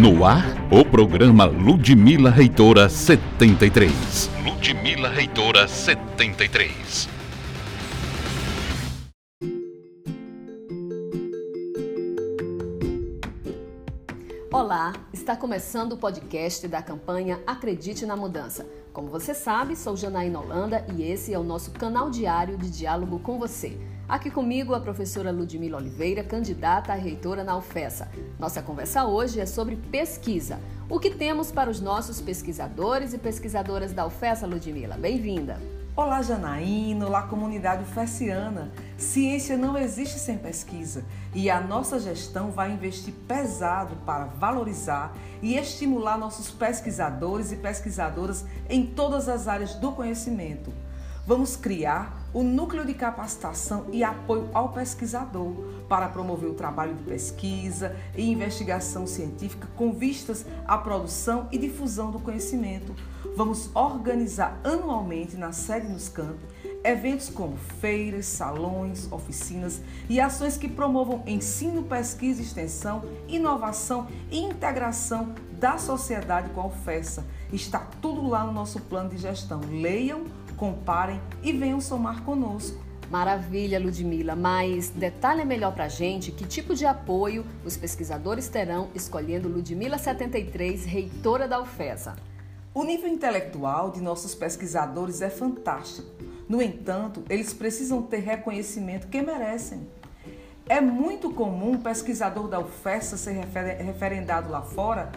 No ar, o programa Ludmila Reitora 73. Ludmila Reitora 73. Olá, está começando o podcast da campanha Acredite na Mudança. Como você sabe, sou Janaína Holanda e esse é o nosso canal diário de diálogo com você. Aqui comigo a professora Ludmila Oliveira, candidata a reitora na UFESA. Nossa conversa hoje é sobre pesquisa. O que temos para os nossos pesquisadores e pesquisadoras da UFESA, Ludmila? Bem-vinda! Olá, Janaína, olá, comunidade ufessiana. Ciência não existe sem pesquisa e a nossa gestão vai investir pesado para valorizar e estimular nossos pesquisadores e pesquisadoras em todas as áreas do conhecimento. Vamos criar o núcleo de capacitação e apoio ao pesquisador para promover o trabalho de pesquisa e investigação científica com vistas à produção e difusão do conhecimento. Vamos organizar anualmente na sede nos campos eventos como feiras, salões, oficinas e ações que promovam ensino, pesquisa, extensão, inovação e integração da sociedade com a UFESA. Está tudo lá no nosso plano de gestão. Leiam comparem e venham somar conosco. Maravilha, Ludmila, mas detalhe melhor para a gente que tipo de apoio os pesquisadores terão escolhendo Ludmila 73, reitora da UFESA. O nível intelectual de nossos pesquisadores é fantástico. No entanto, eles precisam ter reconhecimento que merecem. É muito comum um pesquisador da UFESA ser referendado lá fora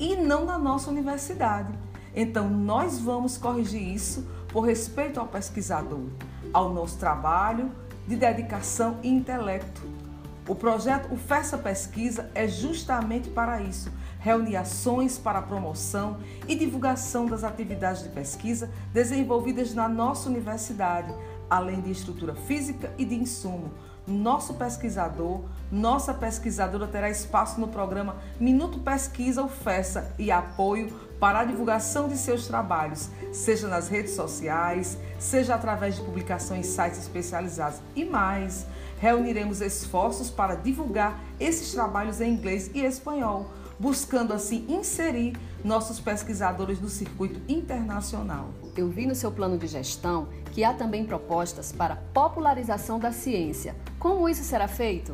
e não na nossa universidade. Então, nós vamos corrigir isso por respeito ao pesquisador, ao nosso trabalho de dedicação e intelecto. O projeto UFESA Pesquisa é justamente para isso reunir ações para a promoção e divulgação das atividades de pesquisa desenvolvidas na nossa universidade, além de estrutura física e de insumo. Nosso pesquisador, nossa pesquisadora terá espaço no programa Minuto Pesquisa UFESA e apoio para a divulgação de seus trabalhos, seja nas redes sociais, seja através de publicações em sites especializados e mais. Reuniremos esforços para divulgar esses trabalhos em inglês e espanhol, buscando assim inserir nossos pesquisadores no circuito internacional. Eu vi no seu plano de gestão que há também propostas para popularização da ciência. Como isso será feito?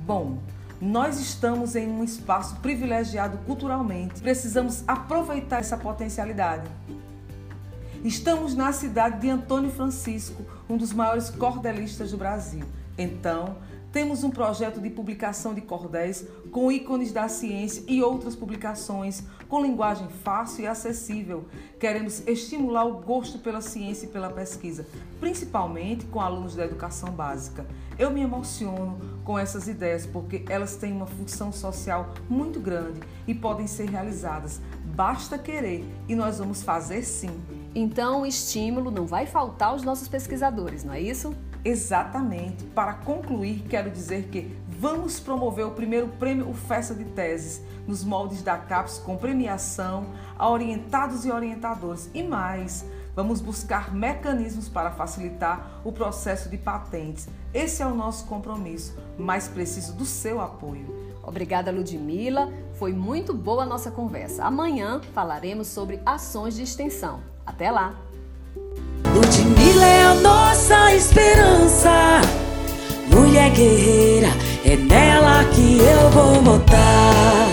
Bom, nós estamos em um espaço privilegiado culturalmente. Precisamos aproveitar essa potencialidade. Estamos na cidade de Antônio Francisco, um dos maiores cordelistas do Brasil. Então, temos um projeto de publicação de cordéis com ícones da ciência e outras publicações com linguagem fácil e acessível. Queremos estimular o gosto pela ciência e pela pesquisa, principalmente com alunos da educação básica. Eu me emociono com essas ideias porque elas têm uma função social muito grande e podem ser realizadas. Basta querer e nós vamos fazer sim. Então, o estímulo não vai faltar aos nossos pesquisadores, não é isso? Exatamente. Para concluir, quero dizer que vamos promover o primeiro prêmio UFESA de Teses nos moldes da CAPES com premiação a orientados e orientadores e mais. Vamos buscar mecanismos para facilitar o processo de patentes. Esse é o nosso compromisso, mas preciso do seu apoio. Obrigada, Ludmila. Foi muito boa a nossa conversa. Amanhã falaremos sobre ações de extensão. Até lá! Ludmilla é a nossa esperança. Mulher guerreira, é nela que eu vou botar.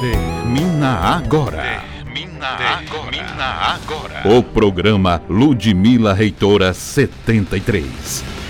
Termina agora. Termina agora. Termina agora. O programa Ludmilla Reitora 73.